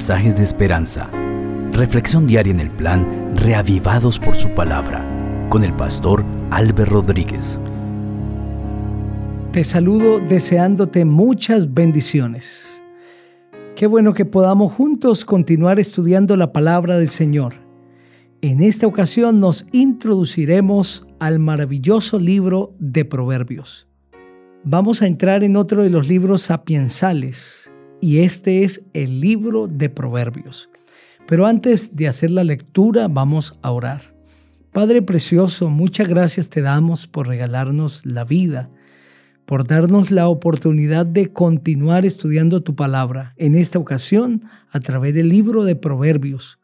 mensajes de esperanza. Reflexión diaria en el plan Reavivados por su palabra con el pastor Álvaro Rodríguez. Te saludo deseándote muchas bendiciones. Qué bueno que podamos juntos continuar estudiando la palabra del Señor. En esta ocasión nos introduciremos al maravilloso libro de Proverbios. Vamos a entrar en otro de los libros sapiensales y este es el libro de Proverbios. Pero antes de hacer la lectura, vamos a orar. Padre Precioso, muchas gracias te damos por regalarnos la vida, por darnos la oportunidad de continuar estudiando tu palabra, en esta ocasión a través del libro de Proverbios.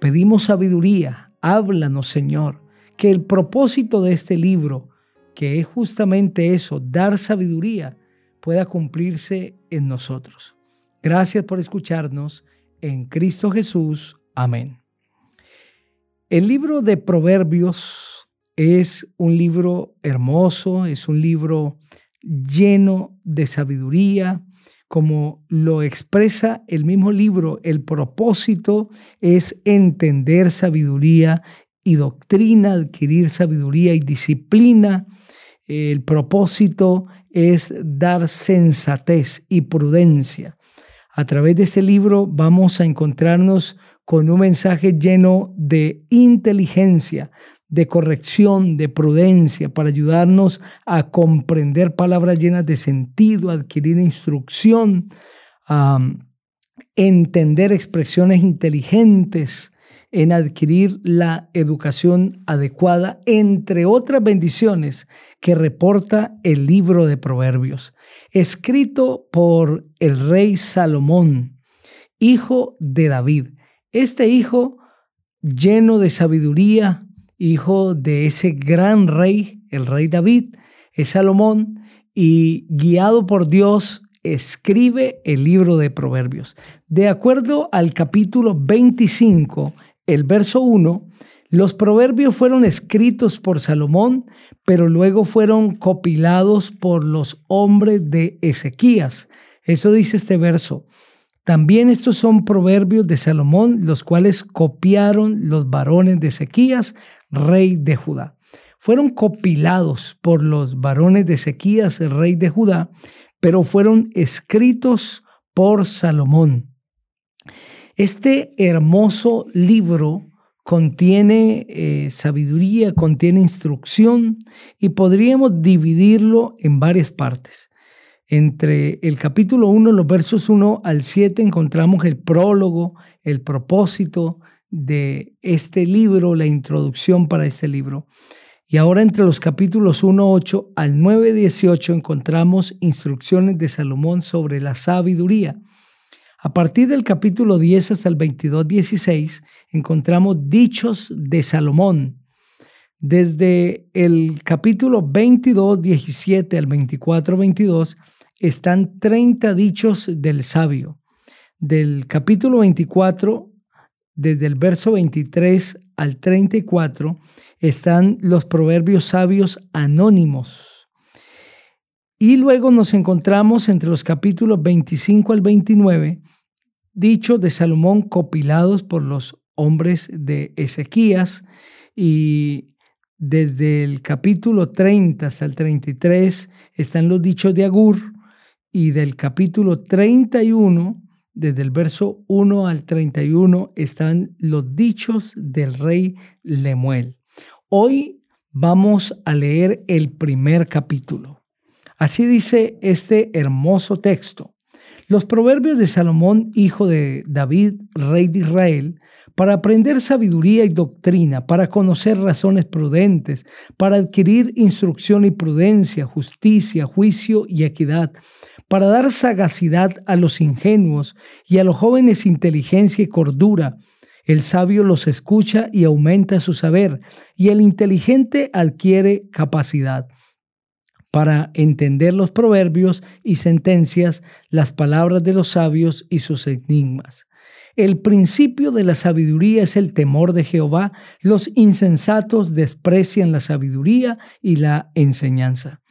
Pedimos sabiduría, háblanos Señor, que el propósito de este libro, que es justamente eso, dar sabiduría, pueda cumplirse en nosotros. Gracias por escucharnos. En Cristo Jesús. Amén. El libro de Proverbios es un libro hermoso, es un libro lleno de sabiduría, como lo expresa el mismo libro, el propósito es entender sabiduría y doctrina, adquirir sabiduría y disciplina. El propósito es dar sensatez y prudencia. A través de este libro vamos a encontrarnos con un mensaje lleno de inteligencia, de corrección, de prudencia, para ayudarnos a comprender palabras llenas de sentido, adquirir instrucción, a entender expresiones inteligentes, en adquirir la educación adecuada, entre otras bendiciones que reporta el libro de Proverbios escrito por el rey Salomón, hijo de David. Este hijo lleno de sabiduría, hijo de ese gran rey, el rey David, es Salomón, y guiado por Dios, escribe el libro de Proverbios. De acuerdo al capítulo 25, el verso 1, los proverbios fueron escritos por Salomón, pero luego fueron copilados por los hombres de Ezequías. Eso dice este verso. También estos son proverbios de Salomón, los cuales copiaron los varones de Ezequías, rey de Judá. Fueron copilados por los varones de Ezequías, rey de Judá, pero fueron escritos por Salomón. Este hermoso libro contiene eh, sabiduría, contiene instrucción y podríamos dividirlo en varias partes. Entre el capítulo 1, los versos 1 al 7 encontramos el prólogo, el propósito de este libro, la introducción para este libro. Y ahora entre los capítulos 1, 8 al 9, 18 encontramos instrucciones de Salomón sobre la sabiduría. A partir del capítulo 10 hasta el 22, 16 encontramos dichos de Salomón. Desde el capítulo 22, 17 al 24, 22 están 30 dichos del sabio. Del capítulo 24, desde el verso 23 al 34, están los proverbios sabios anónimos. Y luego nos encontramos entre los capítulos 25 al 29, dichos de Salomón copilados por los hombres de Ezequías y desde el capítulo 30 hasta el 33 están los dichos de Agur y del capítulo 31, desde el verso 1 al 31, están los dichos del rey Lemuel. Hoy vamos a leer el primer capítulo. Así dice este hermoso texto. Los proverbios de Salomón, hijo de David, rey de Israel, para aprender sabiduría y doctrina, para conocer razones prudentes, para adquirir instrucción y prudencia, justicia, juicio y equidad, para dar sagacidad a los ingenuos y a los jóvenes inteligencia y cordura. El sabio los escucha y aumenta su saber, y el inteligente adquiere capacidad para entender los proverbios y sentencias, las palabras de los sabios y sus enigmas. El principio de la sabiduría es el temor de Jehová. Los insensatos desprecian la sabiduría y la enseñanza.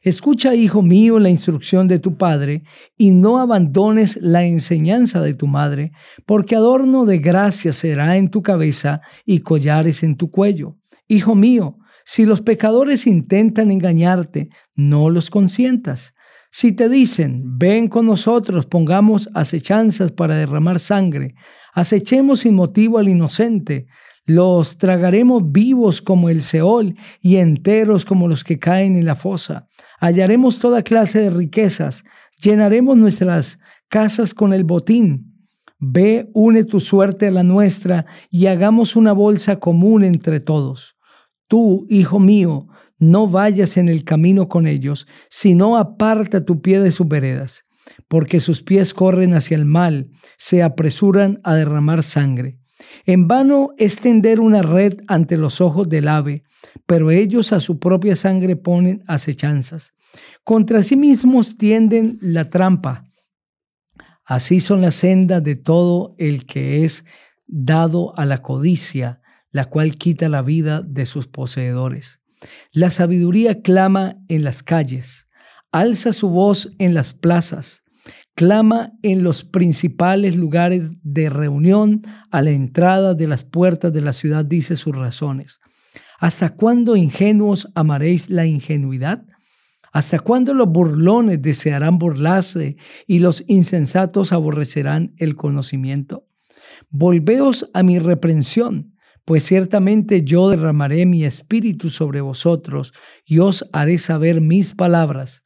Escucha, hijo mío, la instrucción de tu padre y no abandones la enseñanza de tu madre, porque adorno de gracia será en tu cabeza y collares en tu cuello. Hijo mío, si los pecadores intentan engañarte, no los consientas. Si te dicen, ven con nosotros, pongamos acechanzas para derramar sangre, acechemos sin motivo al inocente, los tragaremos vivos como el Seol y enteros como los que caen en la fosa. Hallaremos toda clase de riquezas, llenaremos nuestras casas con el botín. Ve, une tu suerte a la nuestra y hagamos una bolsa común entre todos. Tú, hijo mío, no vayas en el camino con ellos, sino aparta tu pie de sus veredas, porque sus pies corren hacia el mal, se apresuran a derramar sangre. En vano es tender una red ante los ojos del ave, pero ellos a su propia sangre ponen acechanzas. Contra sí mismos tienden la trampa. Así son las sendas de todo el que es dado a la codicia, la cual quita la vida de sus poseedores. La sabiduría clama en las calles, alza su voz en las plazas, clama en los principales lugares de reunión, a la entrada de las puertas de la ciudad, dice sus razones. ¿Hasta cuándo ingenuos amaréis la ingenuidad? ¿Hasta cuándo los burlones desearán burlarse y los insensatos aborrecerán el conocimiento? Volveos a mi reprensión pues ciertamente yo derramaré mi espíritu sobre vosotros y os haré saber mis palabras.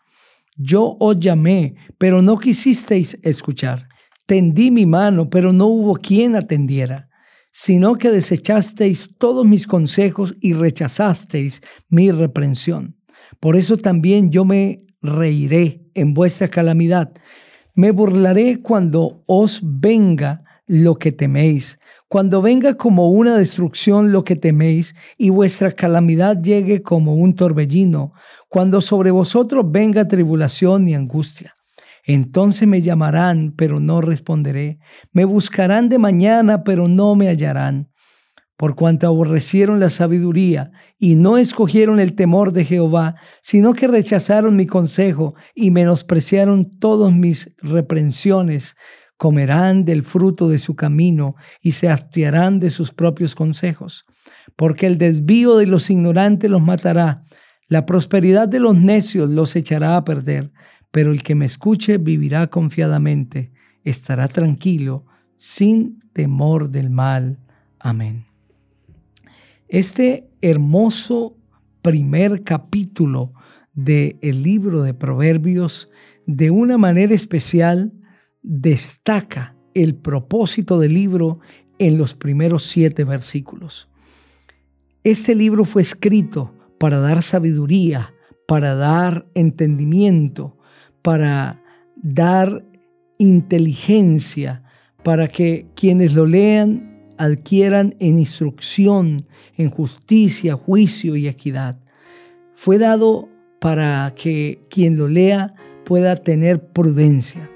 Yo os llamé, pero no quisisteis escuchar. Tendí mi mano, pero no hubo quien atendiera, sino que desechasteis todos mis consejos y rechazasteis mi reprensión. Por eso también yo me reiré en vuestra calamidad. Me burlaré cuando os venga lo que teméis cuando venga como una destrucción lo que teméis y vuestra calamidad llegue como un torbellino, cuando sobre vosotros venga tribulación y angustia. Entonces me llamarán, pero no responderé. Me buscarán de mañana, pero no me hallarán. Por cuanto aborrecieron la sabiduría y no escogieron el temor de Jehová, sino que rechazaron mi consejo y menospreciaron todas mis reprensiones, comerán del fruto de su camino y se hastiarán de sus propios consejos, porque el desvío de los ignorantes los matará, la prosperidad de los necios los echará a perder, pero el que me escuche vivirá confiadamente, estará tranquilo, sin temor del mal. Amén. Este hermoso primer capítulo del el libro de Proverbios, de una manera especial, destaca el propósito del libro en los primeros siete versículos. Este libro fue escrito para dar sabiduría, para dar entendimiento, para dar inteligencia, para que quienes lo lean adquieran en instrucción, en justicia, juicio y equidad. Fue dado para que quien lo lea pueda tener prudencia.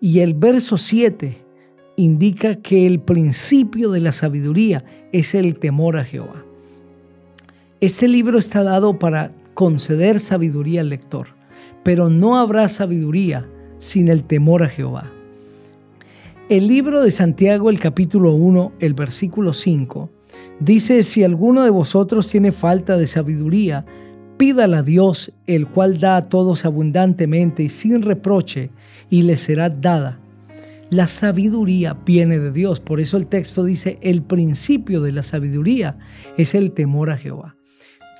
Y el verso 7 indica que el principio de la sabiduría es el temor a Jehová. Este libro está dado para conceder sabiduría al lector, pero no habrá sabiduría sin el temor a Jehová. El libro de Santiago, el capítulo 1, el versículo 5, dice, si alguno de vosotros tiene falta de sabiduría, pídala a Dios, el cual da a todos abundantemente y sin reproche, y le será dada. La sabiduría viene de Dios, por eso el texto dice, el principio de la sabiduría es el temor a Jehová.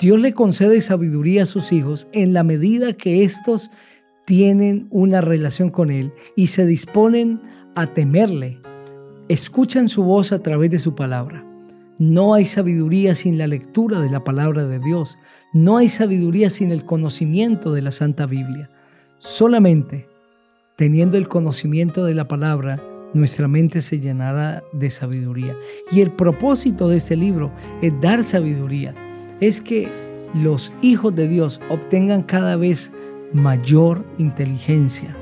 Dios le concede sabiduría a sus hijos en la medida que éstos tienen una relación con Él y se disponen a temerle, escuchan su voz a través de su palabra. No hay sabiduría sin la lectura de la palabra de Dios. No hay sabiduría sin el conocimiento de la Santa Biblia. Solamente teniendo el conocimiento de la palabra, nuestra mente se llenará de sabiduría. Y el propósito de este libro es dar sabiduría. Es que los hijos de Dios obtengan cada vez mayor inteligencia,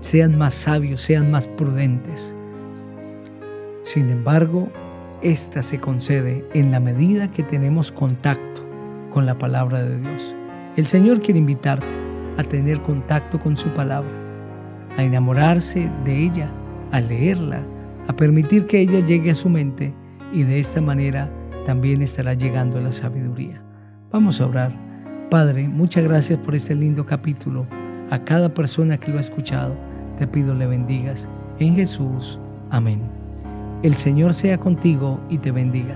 sean más sabios, sean más prudentes. Sin embargo, esta se concede en la medida que tenemos contacto con la palabra de Dios. El Señor quiere invitarte a tener contacto con su palabra, a enamorarse de ella, a leerla, a permitir que ella llegue a su mente y de esta manera también estará llegando la sabiduría. Vamos a orar. Padre, muchas gracias por este lindo capítulo. A cada persona que lo ha escuchado, te pido le bendigas. En Jesús. Amén. El Señor sea contigo y te bendiga.